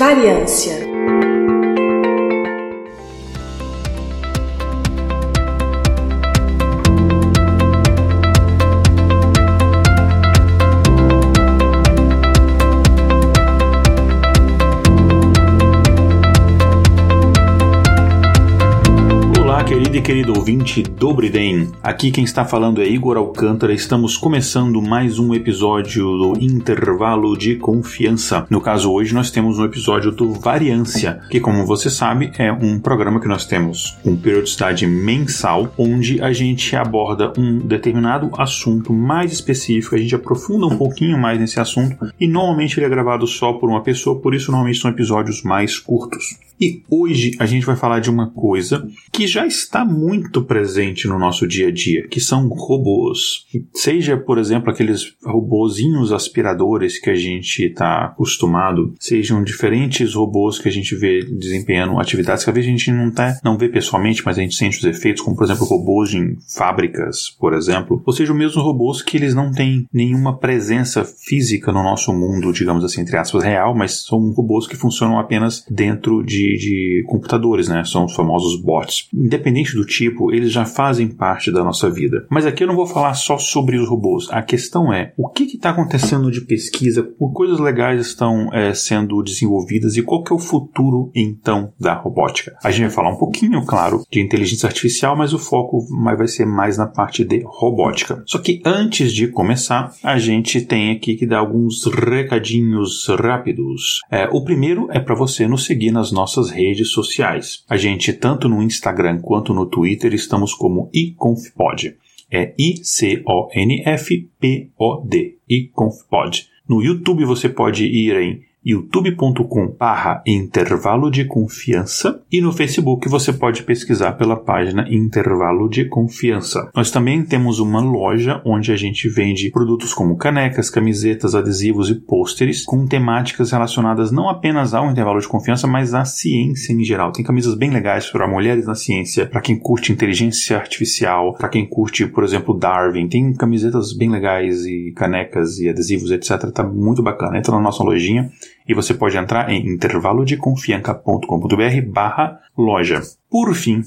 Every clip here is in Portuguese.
Variância querido ouvinte Dobriden. Aqui quem está falando é Igor Alcântara. Estamos começando mais um episódio do Intervalo de Confiança. No caso, hoje nós temos um episódio do Variância, que, como você sabe, é um programa que nós temos com periodicidade mensal, onde a gente aborda um determinado assunto mais específico, a gente aprofunda um pouquinho mais nesse assunto e normalmente ele é gravado só por uma pessoa, por isso normalmente são episódios mais curtos. E hoje a gente vai falar de uma coisa que já está muito presente no nosso dia a dia, que são robôs. Seja, por exemplo, aqueles robozinhos aspiradores que a gente está acostumado, sejam diferentes robôs que a gente vê desempenhando atividades que às vezes a gente não, tá, não vê pessoalmente, mas a gente sente os efeitos, como por exemplo robôs em fábricas, por exemplo, ou seja, mesmo robôs que eles não têm nenhuma presença física no nosso mundo, digamos assim, entre aspas, real, mas são robôs que funcionam apenas dentro de de, computadores, né? São os famosos bots. Independente do tipo, eles já fazem parte da nossa vida. Mas aqui eu não vou falar só sobre os robôs. A questão é o que está acontecendo de pesquisa, coisas legais estão é, sendo desenvolvidas e qual que é o futuro então da robótica. A gente vai falar um pouquinho, claro, de inteligência artificial, mas o foco vai ser mais na parte de robótica. Só que antes de começar, a gente tem aqui que dar alguns recadinhos rápidos. É, o primeiro é para você nos seguir nas nossas redes sociais. A gente, tanto no Instagram quanto no Twitter, estamos como iconfpod. É I-C-O-N-F-P-O-D. iconfpod. No YouTube você pode ir em youtube.com barra intervalo de confiança e no Facebook você pode pesquisar pela página Intervalo de Confiança. Nós também temos uma loja onde a gente vende produtos como canecas, camisetas, adesivos e pôsteres com temáticas relacionadas não apenas ao intervalo de confiança, mas à ciência em geral. Tem camisas bem legais para mulheres na ciência, para quem curte inteligência artificial, para quem curte, por exemplo, Darwin. Tem camisetas bem legais e canecas e adesivos, etc. Tá muito bacana. Entra na nossa lojinha e você pode entrar em intervalodeconfianca.com.br barra loja. Por fim,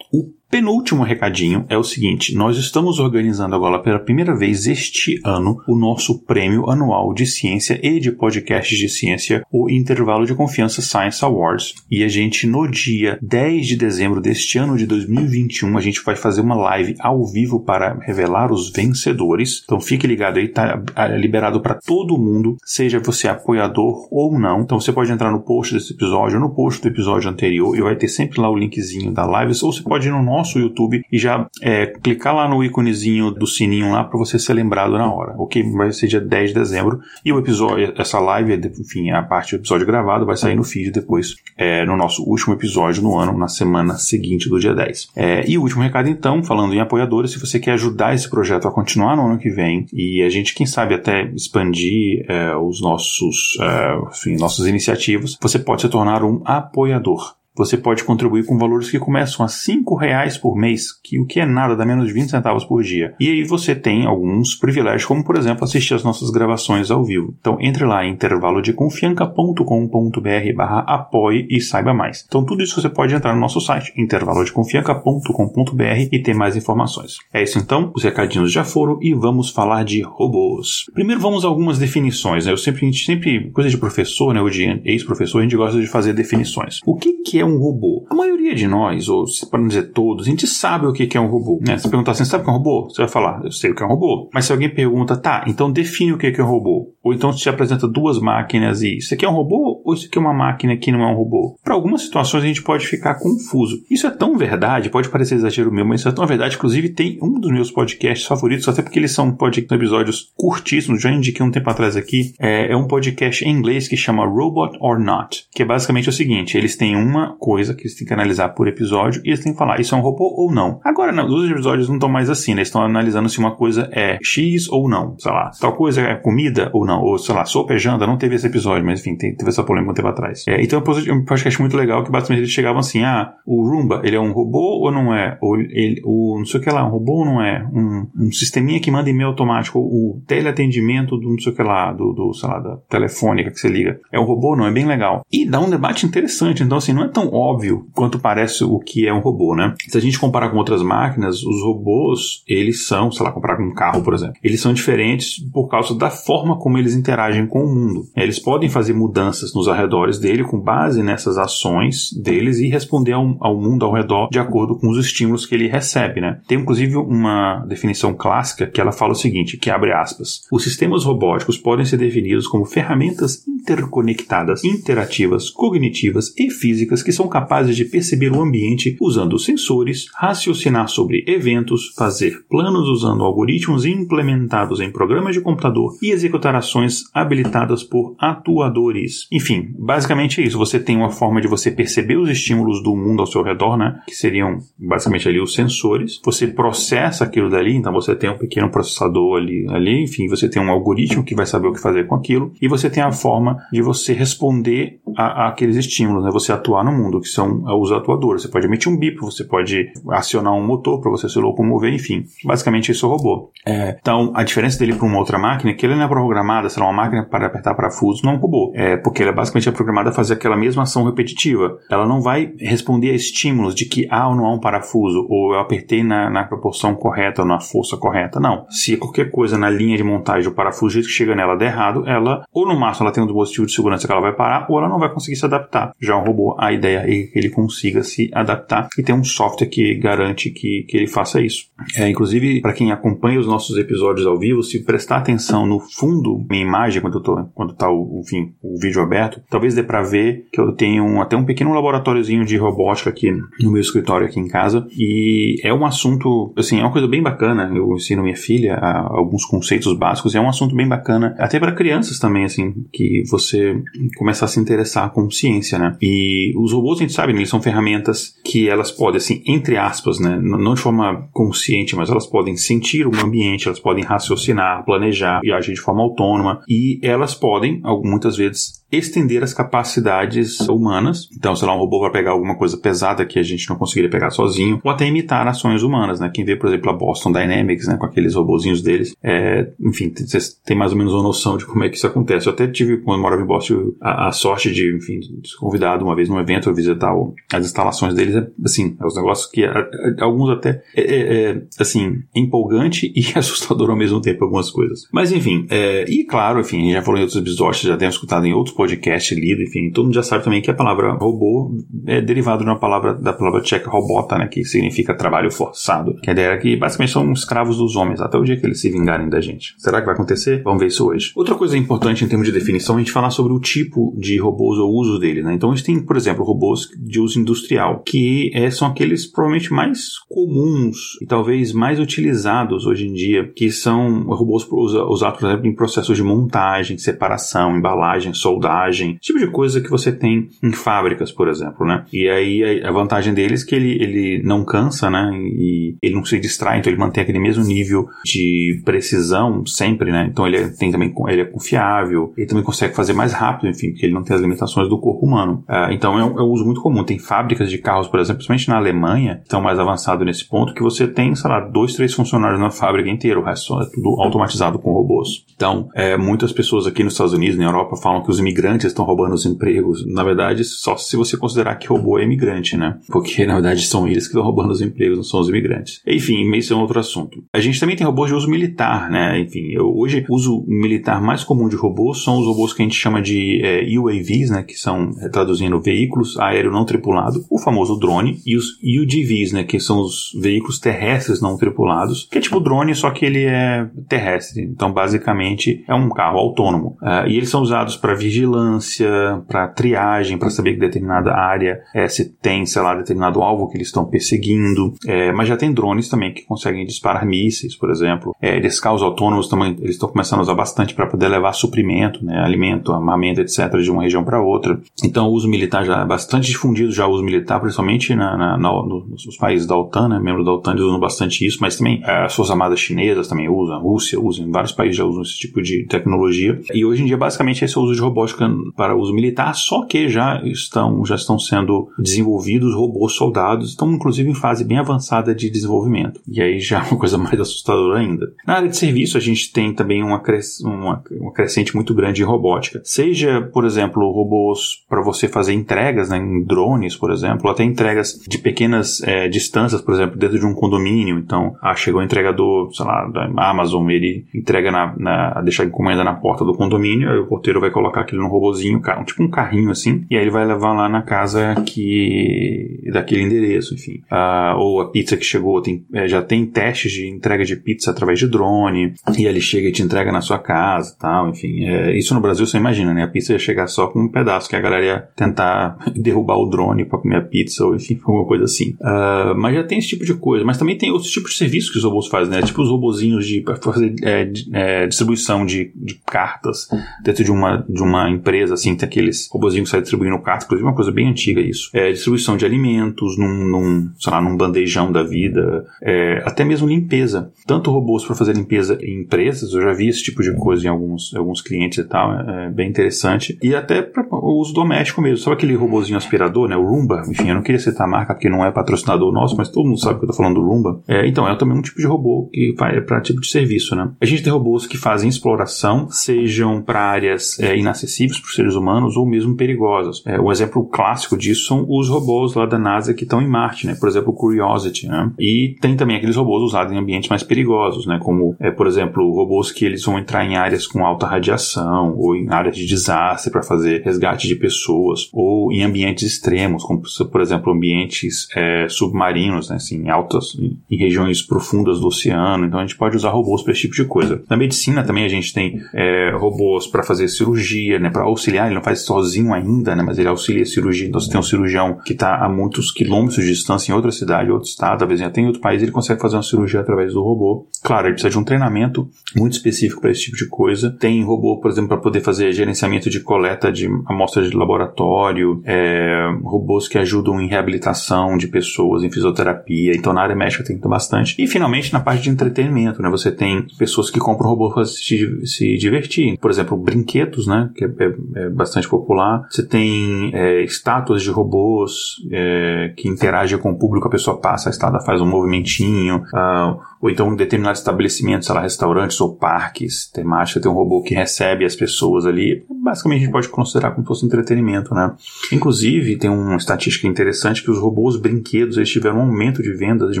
o Penúltimo recadinho é o seguinte: nós estamos organizando agora pela primeira vez este ano o nosso prêmio anual de ciência e de podcasts de ciência, o Intervalo de Confiança Science Awards. E a gente, no dia 10 de dezembro deste ano de 2021, a gente vai fazer uma live ao vivo para revelar os vencedores. Então fique ligado aí, tá liberado para todo mundo, seja você apoiador ou não. Então você pode entrar no post desse episódio, no post do episódio anterior, e vai ter sempre lá o linkzinho da live, ou você pode ir no nosso nosso YouTube e já é, clicar lá no íconezinho do sininho lá para você ser lembrado na hora, ok? Vai ser dia 10 de dezembro e o episódio, essa live, enfim, a parte do episódio gravado vai sair no feed depois, é, no nosso último episódio no ano, na semana seguinte do dia 10. É, e o último recado então, falando em apoiadores, se você quer ajudar esse projeto a continuar no ano que vem e a gente, quem sabe, até expandir é, os nossos, é, enfim, nossas iniciativas, você pode se tornar um apoiador. Você pode contribuir com valores que começam a R$ reais por mês, que o que é nada, dá menos de 20 centavos por dia. E aí você tem alguns privilégios, como por exemplo assistir as nossas gravações ao vivo. Então entre lá em intervalodeconfianca.com.br barra apoie e saiba mais. Então tudo isso você pode entrar no nosso site, intervalodeconfianca.com.br e ter mais informações. É isso então, os recadinhos já foram e vamos falar de robôs. Primeiro vamos a algumas definições. Né? Eu sempre, sempre, coisa de professor, né, ou de ex-professor, a gente gosta de fazer definições. O que, que é é um robô? A maioria de nós, ou para não dizer todos, a gente sabe o que é um robô. Né? Se perguntar assim, sabe o que é um robô? Você vai falar, eu sei o que é um robô. Mas se alguém pergunta, tá, então define o que é um robô. Ou então te apresenta duas máquinas e isso aqui é um robô ou isso aqui é uma máquina que não é um robô? Para algumas situações a gente pode ficar confuso. Isso é tão verdade, pode parecer exagero meu, mas isso é tão verdade. Inclusive tem um dos meus podcasts favoritos, até porque eles são podcast, episódios curtíssimos, já indiquei um tempo atrás aqui. É, é um podcast em inglês que chama Robot or Not, que é basicamente o seguinte: eles têm uma coisa que eles têm que analisar por episódio e eles têm que falar, isso é um robô ou não. Agora, não, os episódios não estão mais assim, né? Eles estão analisando se uma coisa é X ou não, sei lá. Tal coisa é comida ou não, ou sei lá, sopa é janta, não teve esse episódio, mas enfim, teve essa polêmica polêmica um tempo atrás. É, então é um podcast muito legal que basicamente eles chegavam assim, ah, o Roomba, ele é um robô ou não é? Ou ele, o não sei o que lá, um robô ou não é? Um, um sisteminha que manda e-mail automático, o teleatendimento do não sei o que lá, do, do, sei lá, da telefônica que você liga. É um robô ou não? É bem legal. E dá um debate interessante, então assim, não é tão óbvio quanto parece o que é um robô, né? Se a gente comparar com outras máquinas, os robôs, eles são, sei lá, comparar com um carro, por exemplo, eles são diferentes por causa da forma como eles interagem com o mundo. Eles podem fazer mudanças nos arredores dele com base nessas ações deles e responder ao, ao mundo ao redor de acordo com os estímulos que ele recebe, né? Tem inclusive uma definição clássica que ela fala o seguinte, que abre aspas: os sistemas robóticos podem ser definidos como ferramentas interconectadas, interativas, cognitivas e físicas que são capazes de perceber o ambiente usando sensores, raciocinar sobre eventos, fazer planos usando algoritmos implementados em programas de computador e executar ações habilitadas por atuadores. Enfim, basicamente é isso. Você tem uma forma de você perceber os estímulos do mundo ao seu redor, né? Que seriam basicamente ali os sensores. Você processa aquilo dali, então você tem um pequeno processador ali, ali, enfim, você tem um algoritmo que vai saber o que fazer com aquilo e você tem a forma de você responder a, a aqueles estímulos, né? Você atuar no mundo, que são os atuadores. Você pode emitir um bip, você pode acionar um motor para você se locomover, enfim. Basicamente isso é o robô. É, então, a diferença dele para uma outra máquina é que ele não é programado, será uma máquina para apertar parafuso, não é um robô. É porque ela basicamente é programada a fazer aquela mesma ação repetitiva. Ela não vai responder a estímulos de que há ou não há um parafuso, ou eu apertei na, na proporção correta ou na força correta. Não. Se qualquer coisa na linha de montagem o parafuso que chega nela der errado, ela, ou no máximo ela tem um dispositivo de segurança que ela vai parar, ou ela não vai conseguir se adaptar. Já um robô, a ideia é que ele consiga se adaptar e tem um software que garante que, que ele faça isso. É, inclusive, para quem acompanha os nossos episódios ao vivo, se prestar atenção no fundo, minha imagem, quando, eu tô, quando tá o, o vídeo aberto, talvez dê para ver que eu tenho um, até um pequeno laboratóriozinho de robótica aqui no meu escritório aqui em casa e é um assunto, assim, é uma coisa bem bacana. Eu ensino minha filha alguns conceitos básicos, é um assunto bem bacana, até para crianças também, assim, que você começar a se interessar com ciência, né? E os robôs, a gente sabe, né, eles são ferramentas que elas podem, assim, entre aspas, né, não de forma consciente, mas elas podem sentir o ambiente, elas podem raciocinar, planejar e agir de forma autônoma e elas podem, muitas vezes, estender as capacidades humanas. Então, sei lá, um robô vai pegar alguma coisa pesada que a gente não conseguiria pegar sozinho, ou até imitar ações humanas, né? Quem vê, por exemplo, a Boston Dynamics, né, com aqueles robozinhos deles, é, enfim, vocês têm mais ou menos uma noção de como é que isso acontece. Eu até tive, quando morava em Boston, a, a sorte de, enfim, ser convidado uma vez num evento a visitar o, as instalações deles. É, assim, é os negócios que, a, alguns até, é, é, é, assim, empolgante e assustador ao mesmo tempo, algumas coisas. Mas, enfim, é, e claro, enfim, a já falou em outros episódios, já temos escutado em outros podcast lido, enfim, todo mundo já sabe também que a palavra robô é derivado de uma palavra, da palavra tcheca robota, né, que significa trabalho forçado, que é a ideia que basicamente são escravos dos homens, até o dia que eles se vingarem da gente. Será que vai acontecer? Vamos ver isso hoje. Outra coisa importante em termos de definição é a gente falar sobre o tipo de robôs ou uso deles, né? Então a gente tem, por exemplo, robôs de uso industrial, que é, são aqueles provavelmente mais comuns e talvez mais utilizados hoje em dia, que são robôs usados, por exemplo, em processos de montagem, separação, embalagem, soldagem, tipo de coisa que você tem em fábricas, por exemplo, né? E aí a vantagem deles é que ele, ele não cansa, né? E ele não se distrai, então ele mantém aquele mesmo nível de precisão sempre, né? Então ele é, tem também ele é confiável, ele também consegue fazer mais rápido, enfim, porque ele não tem as limitações do corpo humano. Uh, então é um, é um, uso muito comum. Tem fábricas de carros, por exemplo, principalmente na Alemanha, estão mais avançados nesse ponto, que você tem, sei lá, dois, três funcionários na fábrica inteira, o resto é tudo automatizado com robôs. Então, é, muitas pessoas aqui nos Estados Unidos, na Europa, falam que os imigrantes estão roubando os empregos. Na verdade, só se você considerar que robô é imigrante, né? Porque, na verdade, são eles que estão roubando os empregos, não são os imigrantes. Enfim, isso é um outro assunto. A gente também tem robôs de uso militar, né? Enfim, eu, hoje o uso militar mais comum de robôs são os robôs que gente chama de é, UAVs, né? Que são, é, traduzindo, veículos aéreo não tripulado, o famoso drone, e os UGVs, né? Que são os veículos terrestres não tripulados, que é tipo drone, só que ele é terrestre. Então, basicamente, é um carro autônomo. Uh, e eles são usados para vigilância vigilância, para triagem, para saber que determinada área é, se tem, sei lá, determinado alvo que eles estão perseguindo. É, mas já tem drones também que conseguem disparar mísseis, por exemplo. É, esses carros autônomos também eles estão começando a usar bastante para poder levar suprimento, né, alimento, armamento, etc., de uma região para outra. Então, o uso militar já é bastante difundido, já o uso militar, principalmente na, na, na nos países da OTAN, né? Membros da OTAN usam bastante isso, mas também é, as Forças Armadas chinesas também usam, a Rússia usa, em vários países já usam esse tipo de tecnologia. E hoje em dia, basicamente, esse é o uso de robótica para uso militar, só que já estão, já estão sendo desenvolvidos robôs soldados, estão inclusive em fase bem avançada de desenvolvimento. E aí já é uma coisa mais assustadora ainda. Na área de serviço, a gente tem também uma, cres uma, uma crescente muito grande em robótica. Seja, por exemplo, robôs para você fazer entregas né, em drones, por exemplo, até entregas de pequenas é, distâncias, por exemplo, dentro de um condomínio. Então, ah, chegou o entregador, sei lá, da Amazon, ele entrega na, na a encomenda na porta do condomínio, aí o porteiro vai colocar aquilo num robozinho, tipo um carrinho assim, e aí ele vai levar lá na casa que daquele endereço, enfim. Ah, ou a pizza que chegou tem, é, já tem testes de entrega de pizza através de drone, e ele chega e te entrega na sua casa, tal, enfim. É, isso no Brasil imagina, né? A pizza ia chegar só com um pedaço que a galera ia tentar derrubar o drone para comer a pizza, ou enfim, alguma coisa assim. Uh, mas já tem esse tipo de coisa. Mas também tem outros tipos de serviços que os robôs fazem, né? Tipo os robozinhos de fazer é, é, distribuição de, de, cartas dentro de uma, de uma empresa, assim, tem aqueles robozinhos que saem distribuindo cartas, inclusive uma coisa bem antiga isso. É, distribuição de alimentos num, num, sei lá, num bandejão da vida, é, até mesmo limpeza. Tanto robôs para fazer limpeza em empresas, eu já vi esse tipo de coisa em alguns, alguns clientes e tal, é, é bem interessante. E até para o uso doméstico mesmo. Sabe aquele robozinho aspirador, né? O Roomba? Enfim, eu não queria citar a marca porque não é patrocinador nosso, mas todo mundo sabe que eu tô falando do Roomba. É, então, é também um tipo de robô que é para tipo de serviço, né? A gente tem robôs que fazem exploração, sejam para áreas é, inacessíveis para os seres humanos ou mesmo perigosas. É, o exemplo clássico disso são os robôs lá da NASA que estão em Marte, né? Por exemplo, o Curiosity, né? E tem também aqueles robôs usados em ambientes mais perigosos, né? Como, é, por exemplo, robôs que eles vão entrar em áreas com alta radiação ou em áreas de desastre para fazer resgate de pessoas ou em ambientes extremos, como por exemplo ambientes é, submarinos, né? Assim, em altas, em regiões profundas do oceano. Então a gente pode usar robôs para esse tipo de coisa. Na medicina também a gente tem é, robôs para fazer cirurgia, né? Para auxiliar. Ele não faz sozinho ainda, né? Mas ele auxilia a cirurgia. Então você tem um cirurgião que está a muitos quilômetros de distância em outra cidade, outro estado, talvez até em outro país, ele consegue fazer uma cirurgia através do robô. Claro, ele precisa de um treinamento muito específico para esse tipo de coisa. Tem robô, por exemplo, para poder fazer gerenciamento de coleta de amostras de laboratório, é, robôs que ajudam em reabilitação de pessoas, em fisioterapia. Então, na área médica tem bastante. E, finalmente, na parte de entretenimento, né? Você tem pessoas que compram robôs para se, se divertir. Por exemplo, brinquedos, né? Que é, é, é bastante popular. Você tem é, estátuas de robôs é, que interagem com o público. A pessoa passa, a estátua faz um movimentinho. Uh, ou então em determinados estabelecimentos, sei lá, restaurantes ou parques temáticos, tem um robô que recebe as pessoas ali. Basicamente a gente pode considerar como se fosse entretenimento, né? Inclusive, tem uma estatística interessante que os robôs brinquedos eles tiveram um aumento de vendas de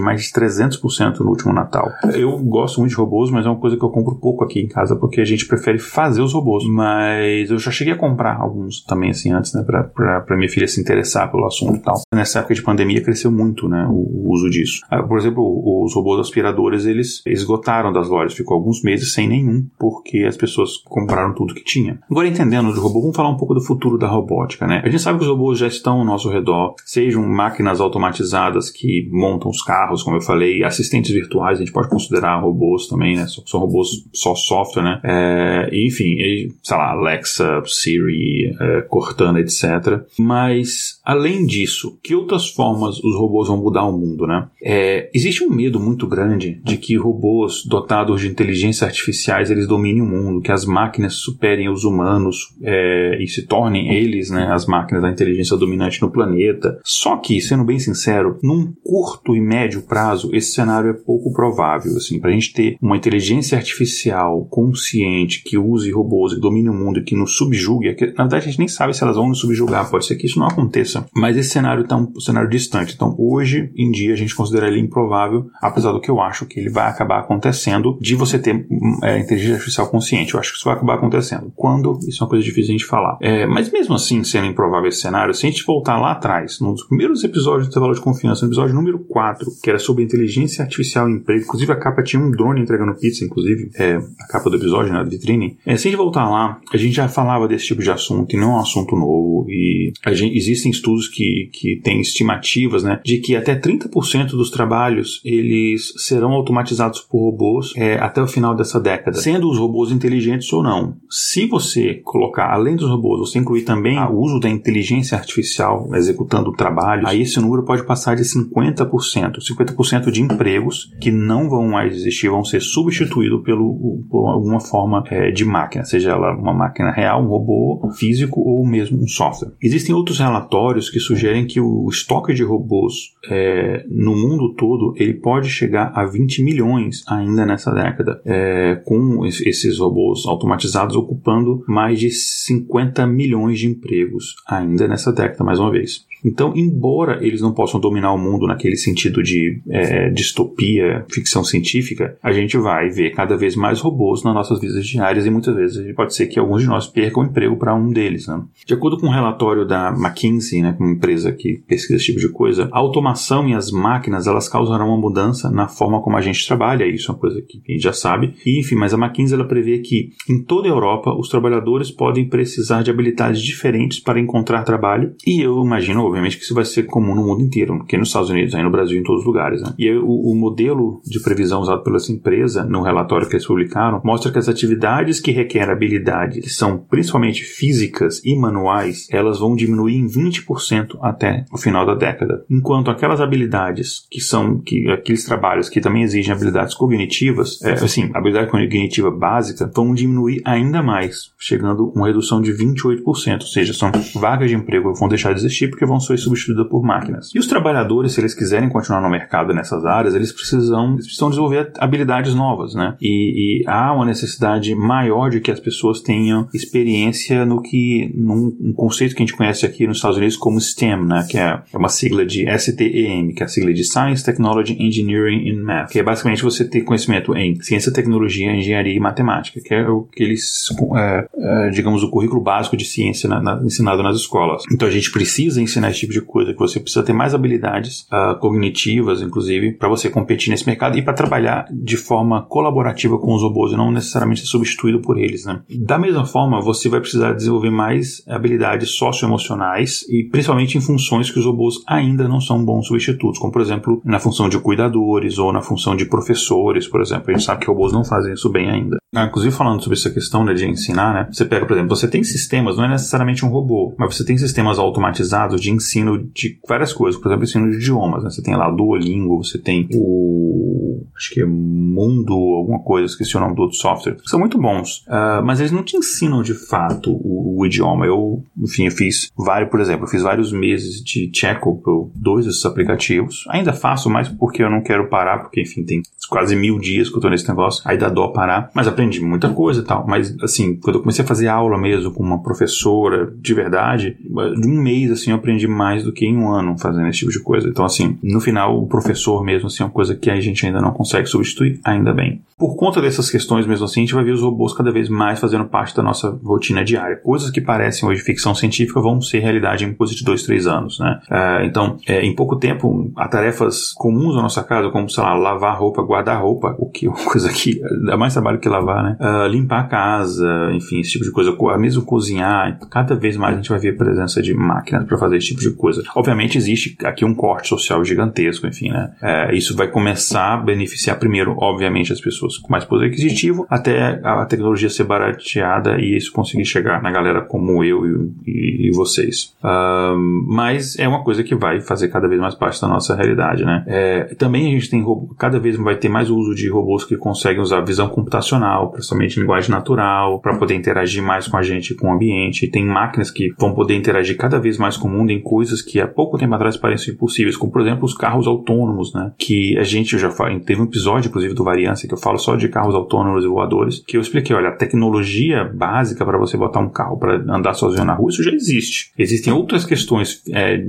mais de 300% no último Natal. Eu gosto muito de robôs, mas é uma coisa que eu compro pouco aqui em casa porque a gente prefere fazer os robôs. Mas eu já cheguei a comprar alguns também assim antes, né, pra, pra, pra minha filha se interessar pelo assunto e tal. Nessa época de pandemia cresceu muito, né, o, o uso disso. Ah, por exemplo, os robôs aspiradores eles esgotaram das lojas, ficou alguns meses sem nenhum, porque as pessoas compraram tudo que tinha. Agora entendendo de robô, vamos falar um pouco do futuro da robótica, né? A gente sabe que os robôs já estão ao nosso redor, sejam máquinas automatizadas que montam os carros, como eu falei, assistentes virtuais, a gente pode considerar robôs também, né? São, robôs só software, né? É, enfim, sei lá, Alexa, Siri, é, Cortana, etc. Mas, além disso, que outras formas os robôs vão mudar o mundo, né? É, existe um medo muito grande de que robôs dotados de inteligência artificiais eles dominem o mundo, que as máquinas superem os humanos é, e se tornem eles, né, as máquinas da inteligência dominante no planeta. Só que, sendo bem sincero, num curto e médio prazo esse cenário é pouco provável. Assim, para a gente ter uma inteligência artificial consciente que use robôs e domine o mundo e que nos subjugue, é que, na verdade a gente nem sabe se elas vão nos subjugar, pode ser que isso não aconteça. Mas esse cenário está um cenário distante. Então, hoje em dia a gente considera ele improvável, apesar do que eu acho que ele vai acabar acontecendo de você ter é, inteligência artificial consciente. Eu acho que isso vai acabar acontecendo. Quando? Isso é uma coisa difícil de falar. É, mas mesmo assim, sendo improvável esse cenário, se a gente voltar lá atrás, num dos primeiros episódios do Intervalo de Confiança, no episódio número 4, que era sobre inteligência artificial em emprego, inclusive a capa tinha um drone entregando pizza, inclusive, é, a capa do episódio, na né, vitrine. É, se a gente voltar lá, a gente já falava desse tipo de assunto e não é um assunto novo. E gente, existem estudos que, que têm estimativas, né, de que até 30% dos trabalhos eles serão automatizados por robôs é, até o final dessa década, sendo os robôs inteligentes ou não. Se você colocar, além dos robôs, você incluir também o uso da inteligência artificial executando trabalhos, aí esse número pode passar de 50%. 50% de empregos que não vão mais existir, vão ser substituídos pelo, por alguma forma é, de máquina, seja ela uma máquina real, um robô físico ou mesmo um software. Existem outros relatórios que sugerem que o estoque de robôs é, no mundo todo ele pode chegar a 20 milhões ainda nessa década, é, com esses robôs automatizados ocupando mais de 50 milhões de empregos ainda nessa década, mais uma vez. Então, embora eles não possam dominar o mundo naquele sentido de é, distopia, ficção científica, a gente vai ver cada vez mais robôs nas nossas vidas diárias e muitas vezes pode ser que alguns de nós percam o emprego para um deles. Né? De acordo com um relatório da McKinsey, né, uma empresa que pesquisa esse tipo de coisa, a automação e as máquinas elas causarão uma mudança na forma como a gente trabalha. Isso é uma coisa que a gente já sabe. E, enfim, mas a McKinsey ela prevê que em toda a Europa os trabalhadores podem precisar de habilidades diferentes para encontrar trabalho. E eu imagino, obviamente que isso vai ser comum no mundo inteiro, aqui nos Estados Unidos, aí no Brasil, em todos os lugares. Né? E o, o, modelo de previsão usado pela essa empresa, no relatório que eles publicaram, mostra que as atividades que requerem habilidade, que são principalmente físicas e manuais, elas vão diminuir em 20% até o final da década. Enquanto aquelas habilidades que são, que, aqueles trabalhos que também exigem habilidades cognitivas, é, assim, habilidade cognitiva básica, vão diminuir ainda mais, chegando a uma redução de 28%. Ou seja, são vagas de emprego que vão deixar de existir porque vão ser substituída por máquinas. E os trabalhadores, se eles quiserem continuar no mercado nessas áreas, eles precisam, eles precisam desenvolver habilidades novas, né? E, e, há uma necessidade maior de que as pessoas tenham experiência no que, num um conceito que a gente conhece aqui nos Estados Unidos como STEM, né? Que é uma sigla de STEM, que é a sigla de Science, Technology, Engineering and Math, que é basicamente você ter conhecimento em ciência, tecnologia, engenharia e matemática, que é o que eles, é, é, digamos, o currículo básico de ciência na, na, ensinado nas escolas. Então a gente precisa ensinar esse tipo de coisa, que você precisa ter mais habilidades uh, cognitivas, inclusive, para você competir nesse mercado e para trabalhar de forma colaborativa com os robôs e não necessariamente ser substituído por eles. Né? Da mesma forma, você vai precisar desenvolver mais habilidades socioemocionais e principalmente em funções que os robôs ainda não são bons substitutos, como por exemplo na função de cuidadores ou na função de professores, por exemplo. A gente sabe que robôs não fazem isso bem ainda. Ah, inclusive falando sobre essa questão né, de ensinar, né? Você pega, por exemplo, você tem sistemas, não é necessariamente um robô, mas você tem sistemas automatizados de ensino de várias coisas, por exemplo, ensino de idiomas. Né? Você tem lá Duolingo, você tem o. Acho que é Mundo, alguma coisa, esqueci o nome do outro software. São muito bons, uh, mas eles não te ensinam de fato o, o, idioma. Eu, enfim, eu fiz vários, por exemplo, eu fiz vários meses de tcheco por dois desses aplicativos. Ainda faço mais porque eu não quero parar, porque, enfim, tem quase mil dias que eu tô nesse negócio, aí dá dó parar, mas aprendi muita coisa e tal. Mas, assim, quando eu comecei a fazer aula mesmo com uma professora de verdade, de um mês, assim, eu aprendi mais do que em um ano fazendo esse tipo de coisa. Então, assim, no final, o professor mesmo, assim, é uma coisa que a gente ainda não consegue substituir, ainda bem. Por conta dessas questões mesmo assim, a gente vai ver os robôs cada vez mais fazendo parte da nossa rotina diária. Coisas que parecem hoje ficção científica vão ser realidade em coisa de dois, três anos, né? Uh, então, é, em pouco tempo, há tarefas comuns na nossa casa, como, sei lá, lavar roupa, guardar roupa, o que é uma coisa que dá mais trabalho que lavar, né? Uh, limpar a casa, enfim, esse tipo de coisa, mesmo cozinhar, cada vez mais a gente vai ver a presença de máquinas para fazer esse tipo de coisa. Obviamente existe aqui um corte social gigantesco, enfim, né? É, isso vai começar a beneficiar primeiro, obviamente, as pessoas com mais poder aquisitivo, até a tecnologia ser barateada e isso conseguir chegar na galera como eu e, e, vocês. Um, mas é uma coisa que vai fazer cada vez mais parte da nossa realidade, né? É, também a gente tem cada vez vai ter mais uso de robôs que conseguem usar visão computacional, principalmente linguagem natural, para poder interagir mais com a gente, com o ambiente. E tem máquinas que vão poder interagir cada vez mais com o mundo em coisas que há pouco tempo atrás pareciam impossíveis, como por exemplo os carros autônomos, né? Que a gente já fala, teve um episódio, inclusive, do Variância, que eu falo só de carros autônomos e voadores, que eu expliquei, olha, a tecnologia básica para você botar um carro para andar sozinho na rua, isso já existe. Existem outras questões é,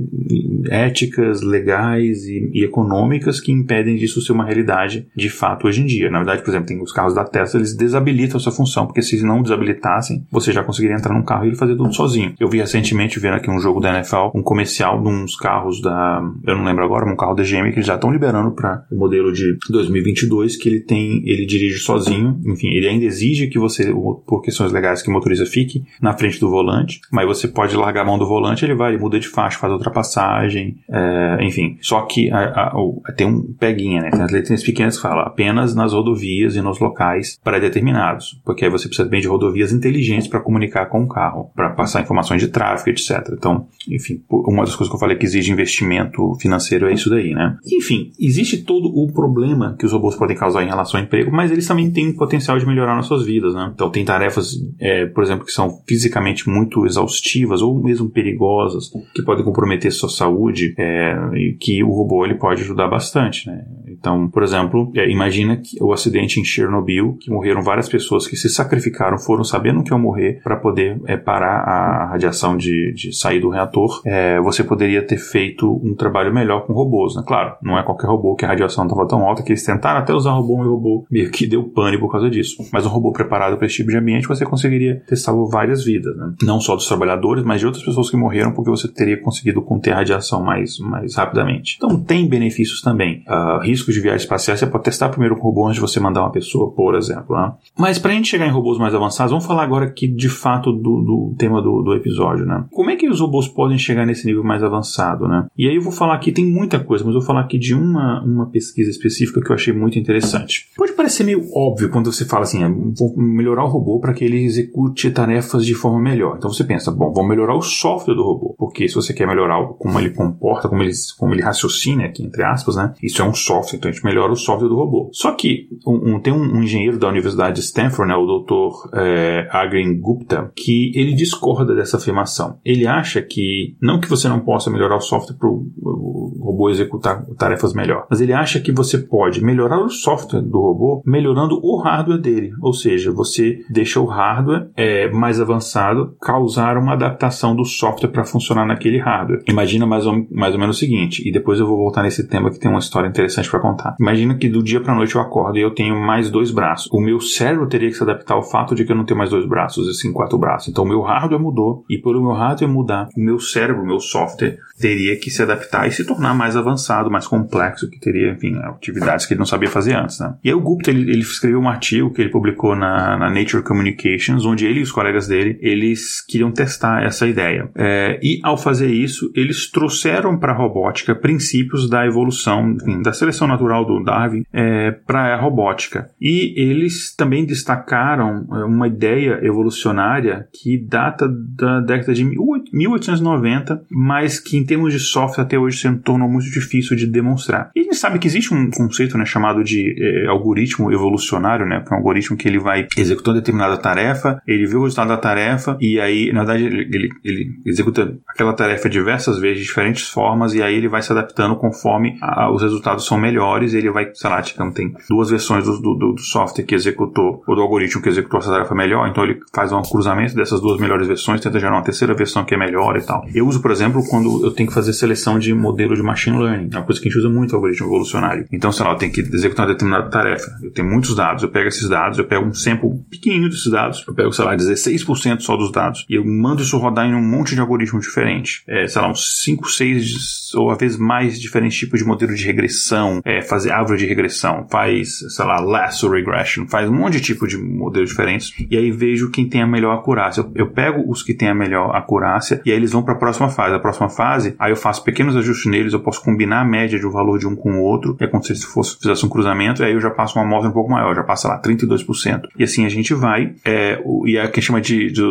éticas, legais e, e, econômicas que impedem disso ser uma realidade de fato hoje em dia. Na verdade, por exemplo, tem os carros da Tesla, eles desabilitam essa função, porque se não desabilitassem, você já conseguiria entrar num carro e ele fazer tudo sozinho. Eu vi recentemente, vendo aqui um jogo da NFL, um comercial de uns carros da, eu não lembro agora, um carro da GM que eles já estão liberando para o modelo de 2022 que ele tem, ele dirige sozinho, enfim, ele ainda exige que você, por questões legais, que o motorista fique na frente do volante, mas você pode largar a mão do volante, ele vai, ele muda de faixa, faz ultrapassagem, é, enfim. Só que a, a, a, tem um peguinha, né? Tem as letrinhas pequenas que falam apenas nas rodovias e nos locais pré-determinados, porque aí você precisa bem de rodovias inteligentes para comunicar com o carro, para passar informações de tráfego, etc. Então, enfim, uma das coisas que eu falei que exige investimento financeiro é isso daí, né? Enfim, existe todo o problema que os robôs podem causar em relação ao emprego, mas eles também têm potencial de melhorar nossas vidas, né? Então, tem tarefas, é, por exemplo, que são fisicamente muito exaustivas ou mesmo perigosas, que podem comprometer sua saúde, é, e que o robô ele pode ajudar bastante, né? Então, por exemplo, é, imagina que o acidente em Chernobyl, que morreram várias pessoas que se sacrificaram, foram sabendo que iam morrer para poder é, parar a radiação de, de sair do reator. É, você poderia ter feito um trabalho melhor com robôs, né? Claro, não é qualquer robô que a radiação estava tão alta que eles tentaram até usar robô e o robô meio que deu pane por causa disso. Mas um robô preparado para esse tipo de ambiente, você conseguiria ter salvo várias vidas, né? Não só dos trabalhadores, mas de outras pessoas que morreram porque você teria conseguido conter a radiação mais, mais rapidamente. Então tem benefícios também. Uh, de viagens espaciais, você pode testar primeiro com robô antes de você mandar uma pessoa, por exemplo. Né? Mas para a gente chegar em robôs mais avançados, vamos falar agora aqui de fato do, do tema do, do, episódio. Né? Como é que os robôs podem chegar nesse nível mais avançado? Né? E aí eu vou falar aqui, tem muita coisa, mas eu vou falar aqui de uma, uma pesquisa específica que eu achei muito interessante. Pode parecer meio óbvio quando você fala assim, ah, vou melhorar o robô para que ele execute tarefas de forma melhor. Então você pensa, bom, vamos melhorar o software do robô, porque se você quer melhorar como ele comporta, como ele, como ele raciocina aqui, entre aspas, né? Isso é um software, então a gente melhora o software do robô. Só que um, um, tem um, um, engenheiro da Universidade de Stanford, né, o Dr. É, Agrin Gupta, que ele discorda dessa afirmação. Ele acha que, não que você não possa melhorar o software para o robô executar tarefas melhor, mas ele acha que você pode melhorar o software do robô melhorando o hardware dele. Ou seja, você deixa o hardware é, mais avançado, causar uma adaptação do software para funcionar naquele hardware. Imagina mais ou, mais ou menos o seguinte, e depois eu vou voltar nesse tema que tem uma história interessante para contar. Imagina que do dia para noite eu acordo e eu tenho mais dois braços. O meu cérebro teria que se adaptar ao fato de que eu não tenho mais dois braços, e sim quatro braços. Então o meu hardware mudou e pelo meu hardware mudar, o meu cérebro, o meu software teria que se adaptar e se tornar mais avançado, mais complexo, que teria, enfim, atividades que ele não sabia fazer antes, né? E aí o Gupta, ele, ele escreveu um artigo que ele publicou na, na, Nature Communications, onde ele e os colegas dele, eles queriam testar essa ideia. É, e ao fazer isso, eles trouxeram para a robótica princípios da evolução, enfim, da seleção natural do Darwin é, para a robótica. E eles também destacaram é, uma ideia evolucionária que data da década de 1890, mas que em termos de software até hoje se tornou muito difícil de demonstrar. E a gente sabe que existe um conceito né, chamado de é, algoritmo evolucionário, né, que é um algoritmo que ele vai executando determinada tarefa, ele vê o resultado da tarefa e aí, na verdade, ele, ele, ele executa aquela tarefa diversas vezes, de diferentes formas, e aí ele vai se adaptando conforme a, os resultados são melhores, ele vai, sei lá, tipo, tem duas versões do, do, do, software que executou, ou do algoritmo que executou essa tarefa melhor, então ele faz um cruzamento dessas duas melhores versões, tenta gerar uma terceira versão que é melhor e tal. Eu uso, por exemplo, quando eu tenho que fazer seleção de modelo de machine learning, é uma coisa que a gente usa muito no algoritmo evolucionário. Então, sei lá, eu tenho que executar uma determinada tarefa, eu tenho muitos dados, eu pego esses dados, eu pego um sample pequenininho desses dados, eu pego, sei lá, 16% só dos dados, e eu mando isso rodar em um monte de algoritmos diferentes. É, sei lá, uns 5, 6 ou às vezes mais diferentes tipos de modelo de regressão, é, fazer árvore de regressão, faz, sei lá, lasso regression, faz um monte de tipo de modelos diferentes, e aí vejo quem tem a melhor acurácia. Eu, eu pego os que têm a melhor acurácia, e aí eles vão para a próxima fase. A próxima fase, aí eu faço pequenos ajustes neles, eu posso combinar a média de um valor de um com o outro, é como se fosse, fizesse um cruzamento, e aí eu já passo uma amostra um pouco maior, já passa lá 32%. E assim a gente vai, é, o, e é o que chama de, de,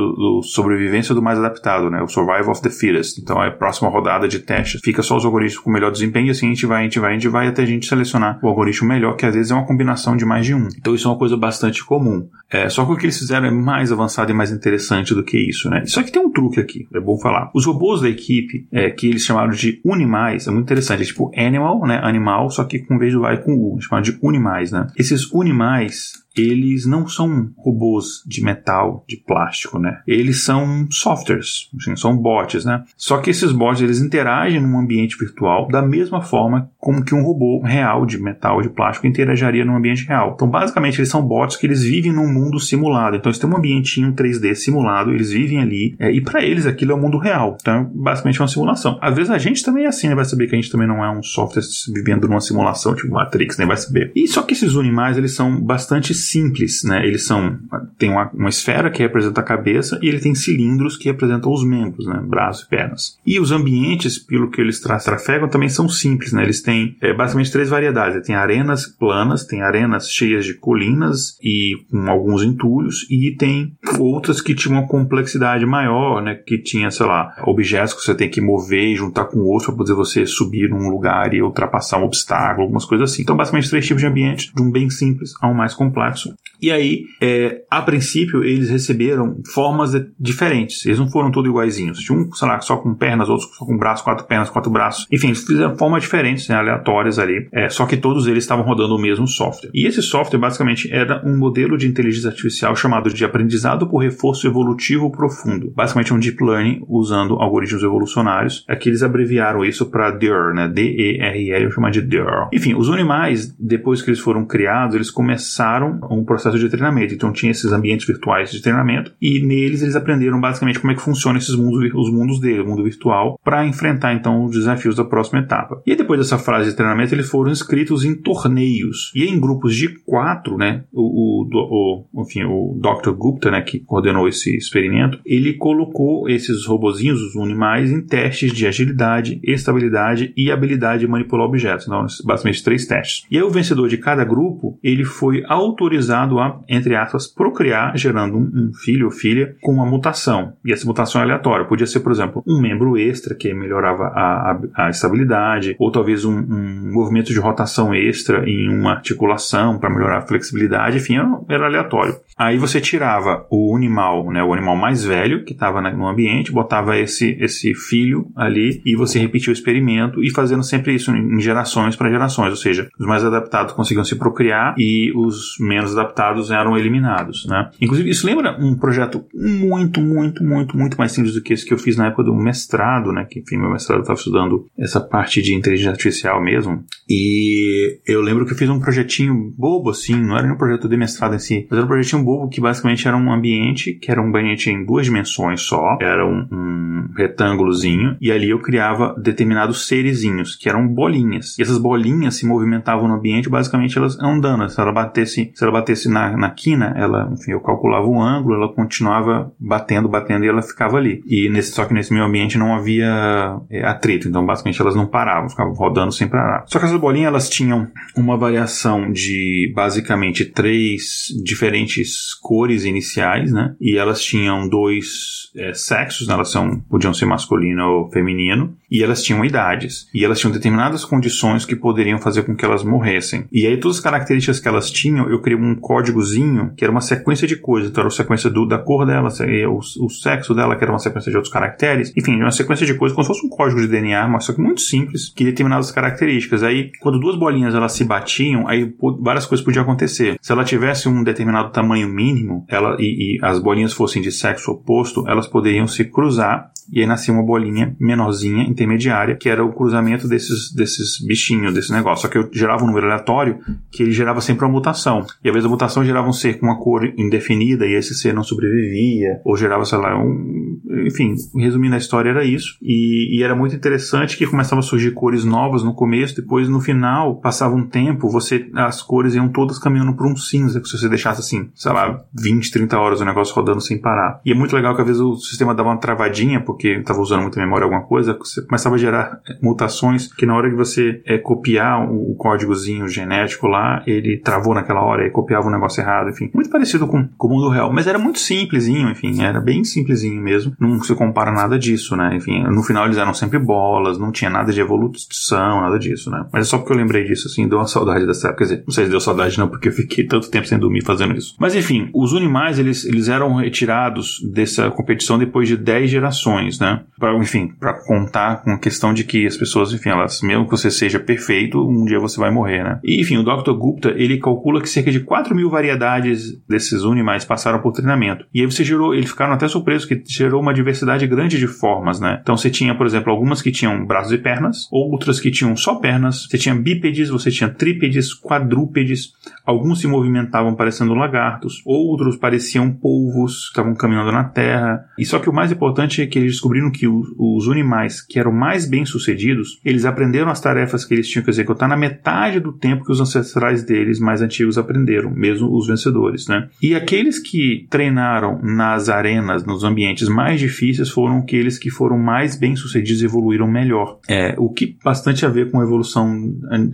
sobrevivência do mais adaptado, né? O survival of the fittest. Então é a próxima rodada de testes. Fica só os algoritmos com melhor desempenho, e assim a gente vai, a gente vai, a gente vai até a gente selecionar o algoritmo melhor, que às vezes é uma combinação de mais de um. Então isso é uma coisa bastante comum. É, só que o que eles fizeram é mais avançado e mais interessante do que isso, né? Só que tem um truque aqui, é bom falar. Os robôs da equipe, é, que eles chamaram de Unimais, é muito interessante. É tipo animal, né? Animal, só que com vez do vai com U. Chamaram de Unimais, né? Esses Unimais, eles não são robôs de metal, de plástico, né? Eles são softwares, assim, são bots, né? Só que esses bots eles interagem num ambiente virtual da mesma forma como que um robô real de metal, de plástico interagiria num ambiente real. Então, basicamente, eles são bots que eles vivem num mundo simulado. Então, eles têm um ambientinho 3D simulado, eles vivem ali é, e para eles aquilo é o mundo real. Então, basicamente é uma simulação. Às vezes a gente também é assim, né? Vai saber que a gente também não é um software vivendo numa simulação, tipo Matrix, né? Vai saber. E só que esses animais, eles são bastante simples, né? Eles são tem uma, uma esfera que representa a cabeça e ele tem cilindros que representam os membros, né? Braços e pernas. E os ambientes, pelo que eles tra trafegam, também são simples, né? Eles têm é, basicamente três variedades. Tem arenas planas, tem arenas cheias de colinas e com alguns entulhos e tem outras que tinham uma complexidade maior, né? Que tinha, sei lá, objetos que você tem que mover e juntar com outros para poder você subir num lugar e ultrapassar um obstáculo, algumas coisas assim. Então, basicamente três tipos de ambiente, de um bem simples a um mais complexo. E aí, é, a princípio, eles receberam formas diferentes. Eles não foram todos iguaizinhos. Tinha um, sei lá, só com pernas, outros só com braços, quatro pernas, quatro braços. Enfim, eles fizeram formas diferentes, né, aleatórias ali. É, só que todos eles estavam rodando o mesmo software. E esse software, basicamente, era um modelo de inteligência artificial chamado de aprendizado por reforço evolutivo profundo. Basicamente, um deep learning usando algoritmos evolucionários. Aqui eles abreviaram isso para DER, né? D-E-R-L, eu de DER. Enfim, os animais, depois que eles foram criados, eles começaram um processo de treinamento. Então, tinha esses ambientes virtuais de treinamento e neles eles aprenderam basicamente como é que funcionam esses mundos, os mundos dele, o mundo virtual, para enfrentar então os desafios da próxima etapa. E depois dessa fase de treinamento, eles foram inscritos em torneios e em grupos de quatro, né? O, o, o enfim, o Dr. Gupta, né, que coordenou esse experimento, ele colocou esses robozinhos, os animais, em testes de agilidade, estabilidade e habilidade de manipular objetos. Então, basicamente três testes. E aí o vencedor de cada grupo, ele foi autorizado a, entre aspas, procriar, gerando um, um filho ou filha com uma mutação. E essa mutação é aleatória. Podia ser, por exemplo, um membro extra que melhorava a, a, a estabilidade, ou talvez um, um, movimento de rotação extra em uma articulação para melhorar a flexibilidade, enfim, era, era aleatório. Aí você tirava o animal, né, o animal mais velho que estava no ambiente, botava esse, esse filho ali e você repetia o experimento e fazendo sempre isso em gerações para gerações, ou seja, os mais adaptados conseguiam se procriar e os menos adaptados eram eliminados, né? Inclusive, isso lembra um projeto muito, muito, muito, muito mais simples do que esse que eu fiz na época do mestrado, né? Que, enfim, meu mestrado estava estudando essa parte de inteligência artificial mesmo. E eu lembro que eu fiz um projetinho bobo, assim, não era nem um projeto de mestrado em si, mas era um projetinho bobo que basicamente era um ambiente que era um ambiente em duas dimensões só, era um, um retângulozinho, e ali eu criava determinados serezinhos, que eram bolinhas. E essas bolinhas se movimentavam no ambiente, basicamente elas andando. Se ela batesse, se ela batesse na, na quina, ela, enfim, eu calculava o ângulo, ela continuava batendo, batendo e ela ficava ali. E nesse, só que nesse meu ambiente não havia é, atrito, então basicamente elas não paravam, ficavam rodando sem parar. Só que essas bolinhas elas tinham uma variação de basicamente três diferentes cores iniciais, né? E elas tinham dois é, sexos, né? elas são, podiam ser masculino ou feminino, e elas tinham idades. E elas tinham determinadas condições que poderiam fazer com que elas morressem. E aí todas as características que elas tinham, eu criei um códigozinho que era uma sequência de coisas. Então era a sequência do, da cor dela, o, o sexo dela, que era uma sequência de outros caracteres. Enfim, uma sequência de coisas, como se fosse um código de DNA, mas só que muito simples, que determinadas características. Aí, quando duas bolinhas elas se batiam, aí várias coisas podiam acontecer. Se ela tivesse um determinado tamanho mínimo, ela e, e as bolinhas fossem de sexo oposto, elas poderiam se cruzar e aí nascia uma bolinha menorzinha, intermediária, que era o cruzamento desses, desses bichinhos, desse negócio. Só que eu gerava um número aleatório que ele gerava sempre uma mutação. E às vezes a mutação gerava um ser com uma cor indefinida e esse ser não sobrevivia, ou gerava, sei lá, um. Enfim, resumindo a história, era isso. E, e era muito interessante que começava a surgir cores novas no começo, depois no final, passava um tempo, você as cores iam todas caminhando para um cinza, se você deixasse assim, sei lá, 20, 30 horas o negócio rodando sem parar. E é muito legal que às vezes o sistema dava uma travadinha, porque estava usando muita memória alguma coisa, você começava a gerar mutações que na hora que você é, copiar o, o códigozinho genético lá, ele travou naquela hora e copiava o um negócio errado, enfim. Muito parecido com, com o mundo real, mas era muito simplesinho, enfim, era bem simplesinho mesmo. Não se compara nada disso, né? Enfim, no final eles eram sempre bolas, não tinha nada de evolução, nada disso, né? Mas é só porque eu lembrei disso, assim, deu uma saudade dessa época. Quer dizer, não sei se deu saudade não, porque eu fiquei tanto tempo sem dormir fazendo isso. Mas enfim, os animais, eles, eles eram retirados dessa competição depois de 10 gerações, né? Pra, enfim, para contar com a questão de que as pessoas, enfim, elas, mesmo que você seja perfeito, um dia você vai morrer, né? E, enfim, o Dr. Gupta, ele calcula que cerca de 4 mil variedades desses animais passaram por treinamento. E aí você gerou, eles ficaram até surpresos que gerou uma diversidade grande de formas, né? Então você tinha, por exemplo, algumas que tinham braços e pernas, outras que tinham só pernas, você tinha bípedes, você tinha trípedes, quadrúpedes, alguns se movimentavam parecendo lagartos, outros pareciam polvos, estavam caminhando na terra. E só que o mais importante é que eles descobriram que os, animais que eram mais bem sucedidos, eles aprenderam as tarefas que eles tinham que executar na metade do tempo que os ancestrais deles mais antigos aprenderam, mesmo os vencedores, né? E aqueles que treinaram nas arenas, nos ambientes mais difíceis, foram aqueles que foram mais bem sucedidos e evoluíram melhor. É, o que bastante a ver com a evolução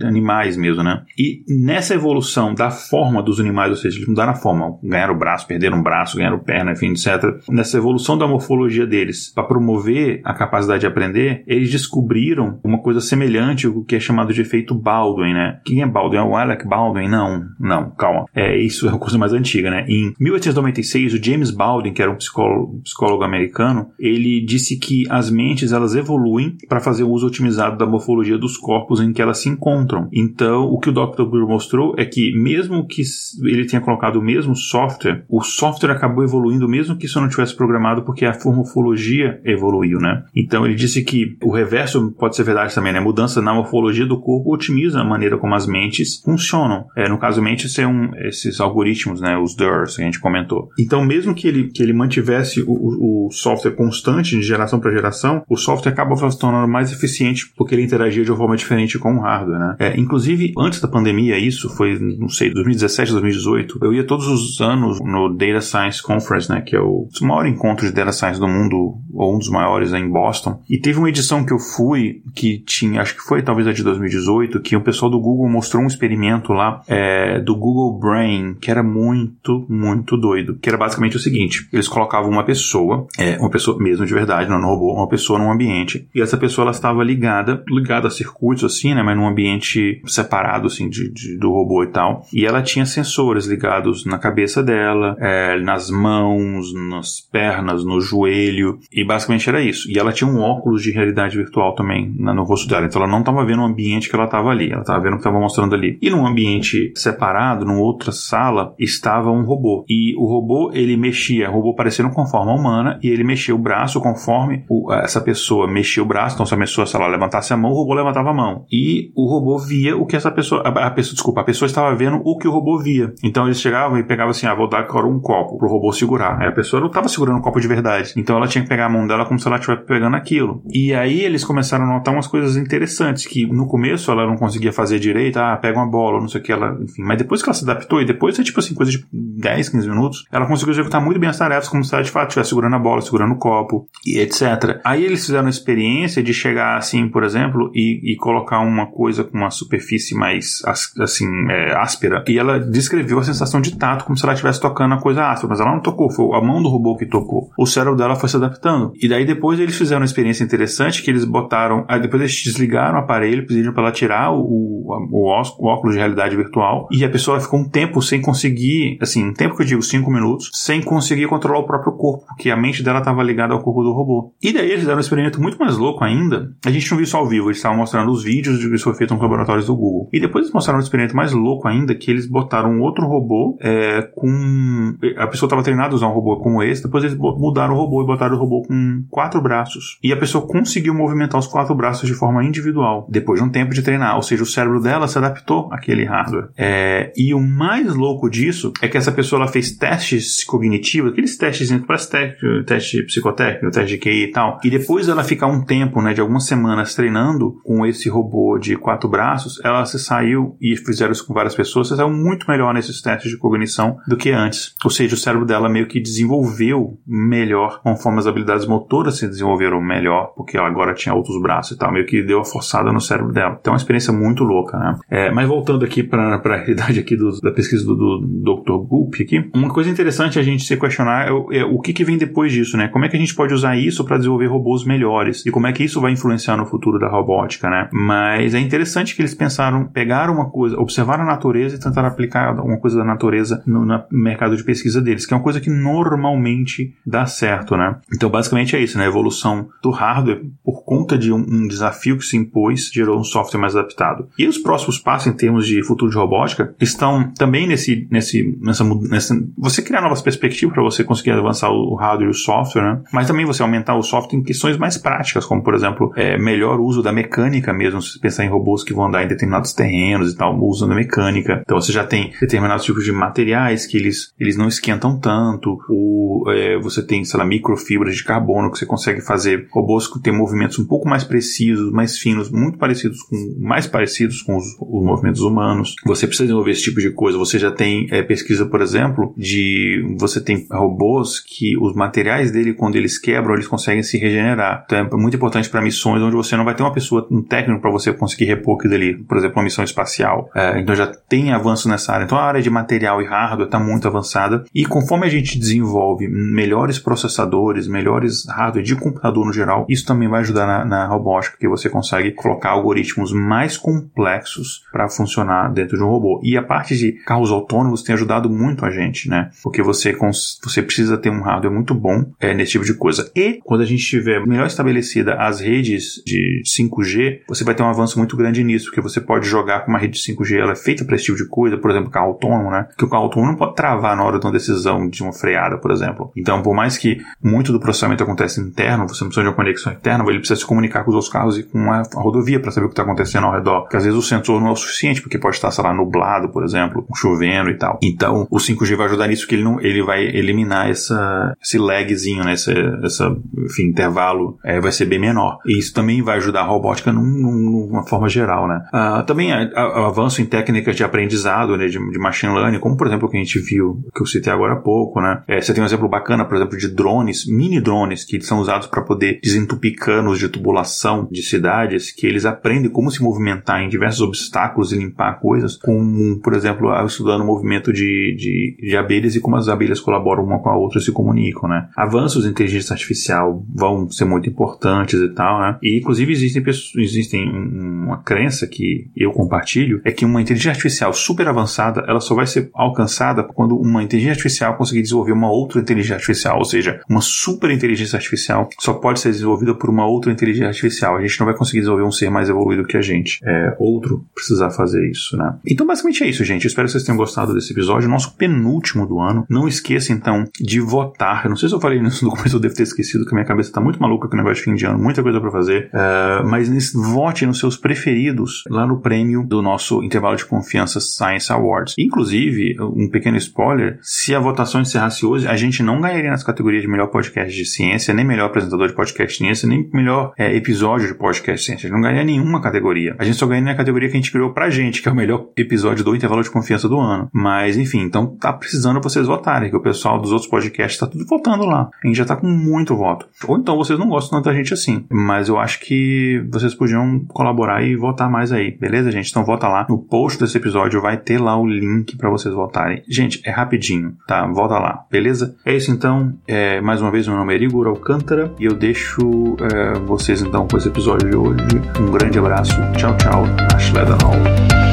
animais mesmo, né? E nessa evolução da forma dos animais, ou seja, eles mudaram a forma, ganharam o braço, perderam o braço, ganharam perna, enfim, etc. Nessa evolução da morfologia deles, para promover a capacidade de aprender, eles descobriram uma coisa semelhante ao que é chamado de efeito Baldwin, né? Quem é Baldwin? É o Alec Baldwin? Não, não, calma. É, isso é uma coisa mais antiga, né? Em 1896, o James Baldwin, que era um psicólogo, psicólogo americano, ele disse que as mentes elas evoluem para fazer o uso otimizado da morfologia dos corpos em que elas se encontram. Então, o que o Dr. Greer mostrou é que mesmo que ele tenha colocado o mesmo software, o software acabou evoluindo mesmo que isso não tivesse programado porque a morfologia evoluiu, né? Então, ele disse que o reverso pode ser verdade também, né? Mudança na morfologia do corpo otimiza a maneira como as mentes funcionam. É, no caso, mentes são esses algoritmos, né? Os DERs que a gente comentou. Então, mesmo que ele, que ele mantivesse o, o software constante de geração para geração, o software acaba se tornando mais eficiente porque ele interagia de uma forma diferente com o hardware, né? É, inclusive, antes da pandemia, isso foi, não sei, 2017, 2018, eu ia todos os anos no Data Science Conference, né? Que é o maior encontro de Data Science do mundo, ou um dos maiores em Boston. E teve uma edição que eu fui que tinha, acho que foi talvez a de 2018, que o pessoal do Google mostrou um experimento lá é, do Google Brain, que era muito, muito doido. Que era basicamente o seguinte: eles colocavam uma pessoa, é, uma pessoa mesmo de verdade, não no robô, uma pessoa num ambiente, e essa pessoa ela estava ligada, ligada a circuitos assim, né, mas num ambiente separado assim de, de do robô e tal. E ela tinha sensores ligados na cabeça dela, é, nas mãos, nas pernas, no joelho, e basicamente era isso. E ela tinha um óculos de realidade virtual também no rosto dela, então ela não estava vendo o ambiente que ela estava ali, ela estava vendo o que estava mostrando ali. E num ambiente separado, numa outra sala, estava um robô. E o robô, ele mexia, o robô parecendo com forma humana, e ele mexia o braço conforme o, essa pessoa mexia o braço, então se a pessoa, sei lá, levantasse a mão, o robô levantava a mão. E o robô via o que essa pessoa, a, a pessoa, desculpa, a pessoa estava vendo o que o robô via. Então eles chegavam e pegavam assim, ah, vou dar um copo pro robô segurar. Aí a pessoa não estava segurando um copo de verdade. Então ela tinha que pegar a mão dela como se ela estivesse pegando aquilo. E aí eles começaram a notar umas coisas interessantes, que no começo ela não conseguia fazer direito, ah, pega uma bola, não sei o que, ela, enfim. Mas depois que ela se adaptou, e depois é tipo assim, coisa de 10, 15 minutos, ela conseguiu executar muito bem as tarefas, como se ela de fato estivesse segurando a bola, segurando o copo, e etc. Aí eles fizeram a experiência de chegar assim, por exemplo, e, e colocar uma coisa com uma superfície mais assim, é, áspera, e ela descreveu a sensação de tato como se ela estivesse tocando a coisa áspera, mas ela não tocou, foi a mão do robô que tocou. O cérebro dela foi se adaptando. E daí depois eles fizeram uma experiência interessante que eles botaram, aí depois eles desligaram o aparelho, pediram para ela tirar o, o, o, óculos de realidade virtual, e a pessoa ficou um tempo sem conseguir, assim, um tempo que eu digo, cinco minutos, sem conseguir controlar o próprio corpo, porque a mente dela estava ligada ao corpo do robô. E daí eles fizeram um experimento muito mais louco ainda. A gente não viu isso ao vivo, eles estavam mostrando os vídeos de que isso foi feito nos laboratórios do Google. E depois eles mostraram um experimento mais louco ainda, que eles botaram um outro robô é, com. A pessoa estava treinada a usar um robô como esse, depois eles mudaram o robô e botaram o robô com quatro braços. E a pessoa conseguiu movimentar os quatro braços de forma individual, depois de um tempo de treinar. Ou seja, o cérebro dela se adaptou àquele hardware. É, e o mais louco disso é que essa pessoa ela fez testes cognitivos, aqueles testes, parece teste, teste psicotécnico, teste de QI e tal. E depois ela ficar um tempo, né, de algumas semanas treinando com esse robô de quatro braços, ela se saiu e fizeram isso com várias pessoas, se saiu muito melhor nesses testes de cognição do que antes. Ou seja, o cérebro dela meio que desenvolveu melhor, conforme as habilidades motoras se desenvolveram melhor, porque ela agora tinha outros braços e tal, meio que deu a forçada no cérebro dela. Então é uma experiência muito louca, né? É, mas voltando aqui para a realidade aqui do, da pesquisa do, do Dr. Goop aqui, uma coisa interessante a gente se questionar é, é, o que, que vem depois disso, né? Como é que a gente pode usar isso para desenvolver robôs melhores e como é que isso vai influenciar no futuro da robótica, né? Mas é interessante que eles pensaram, pegaram uma coisa, observaram a natureza e tentaram aplicar uma coisa da natureza no, no mercado de pesquisa deles, que é uma coisa que normalmente dá certo, né? Então, basicamente é isso, né? A evolução do hardware, por conta de um, um desafio que se impôs, gerou um software mais adaptado. E os próximos passos em termos de futuro de robótica estão também nesse, nesse, nessa, nessa você criar novas perspectivas para você conseguir avançar o hardware e o software, né? Mas também você aumentar o software em questões mais práticas, como por exemplo, é, melhor uso da mecânica mesmo, se pensar em robôs que vão andar em determinados terrenos e tal, usando mecânica. Então você já tem determinados tipos de materiais que eles, eles não esquentam tanto, ou é, você tem, sei lá, microfibras de carbono que você consegue fazer robôs que têm movimentos um pouco mais precisos, mais finos, muito parecidos com, mais parecidos com os, os movimentos humanos. Você precisa desenvolver esse tipo de coisa. Você já tem é, pesquisa, por exemplo, de você tem robôs que os materiais dele, quando eles quebram, eles conseguem se regenerar. Então é muito importante para missões onde você não vai ter uma pessoa, um técnico para você conseguir repor aquilo ali. Por exemplo, uma missão espacial. É, então já tem avanço nessa área. Então a área de material e hardware está muito avançada. E conforme a gente desenvolve melhores processadores, melhores hardware de computador no geral, isso também vai ajudar na, na robótica, porque você consegue colocar algoritmos mais complexos para funcionar dentro de um robô. E a parte de carros autônomos tem ajudado muito a gente, né? Porque você, você precisa ter um hardware muito bom é, nesse tipo de coisa. E quando a gente tiver melhor estabelecida as redes de 5G, você vai ter um avanço muito grande nisso, porque você pode jogar com uma rede de 5G, ela é feita para esse tipo de coisa, por exemplo, carro autônomo, né? Que o carro autônomo não pode travar na hora de uma decisão de uma freada, por exemplo. Então, por mais que muito do processamento aconteça interno, você não precisa de uma conexão interna, ele precisa se comunicar com os outros carros e com a rodovia para saber o que está acontecendo ao redor. Porque às vezes o sensor não é o suficiente, porque pode estar, sei lá, nublado, por exemplo, chovendo e tal. Então, o 5G vai ajudar nisso, que ele não, ele vai eliminar essa, esse lagzinho, né? Essa, essa enfim, intervalo é, vai ser bem menor. E isso também vai ajudar a robótica num, num, numa forma geral, né? Uh, também o avanço em técnicas de aprendizado, né? De, de, machine learning, como por exemplo o que a gente viu, que eu citei agora há pouco, né? É, você tem um exemplo bacana, por exemplo, de drones, mini drones, que são usados para poder desentupir canos de tubulação de cidades, que eles aprendem como se movimentar em diversos obstáculos e limpar coisas, com, por exemplo, estudando o movimento de, de, de abelhas e como as abelhas colaboram uma com a outra e se comunicam, né? Avanços em inteligência artificial vão ser muito importantes e tal, né? E inclusive existem existem uma crença que eu compartilho é que uma inteligência artificial super avançada ela só vai ser alcançada quando uma inteligência artificial conseguir desenvolver uma outra inteligência artificial, ou seja, uma super inteligência artificial só pode ser desenvolvida por uma outra inteligência artificial. A gente não vai conseguir desenvolver um ser mais evoluído que a gente. É outro precisar fazer isso, né? Então basicamente é isso, gente. Espero que vocês tenham gostado desse episódio, nosso penúltimo do ano. Não esqueça então de votar. Eu não sei se eu falei nisso no começo, eu devo ter esquecido que minha cabeça tá muito maluca com o negócio de fim de ano, muita coisa para fazer. Uh, mas vote nos seus preferidos lá no prêmio do nosso intervalo de confiança Science Awards. Inclusive, um pequeno spoiler: se a votação encerrasse hoje, a gente não ganharia nas categorias de melhor podcast de ciência, nem melhor apresentador de podcast ciência, nem melhor é, episódio de podcast ciência. A gente não ganharia nenhuma categoria. A gente só ganharia na categoria que a gente criou pra gente, que é o melhor episódio do intervalo de confiança do ano. Mas, enfim, então tá precisando vocês votarem, que o pessoal dos outros podcasts tá tudo votando lá. A gente já tá com muito voto. Ou então vocês não gostam tanto da gente assim. Mas eu acho que vocês podiam colaborar e votar mais aí, beleza, gente? Então vota lá. No post desse episódio vai ter lá o link para vocês votarem. Gente, é rapidinho, tá? Volta lá, beleza? É isso então. É, mais uma vez, meu nome é Igor Alcântara e eu deixo é, vocês então com esse episódio de hoje. Um grande abraço. Tchau, tchau. Ashley Hall.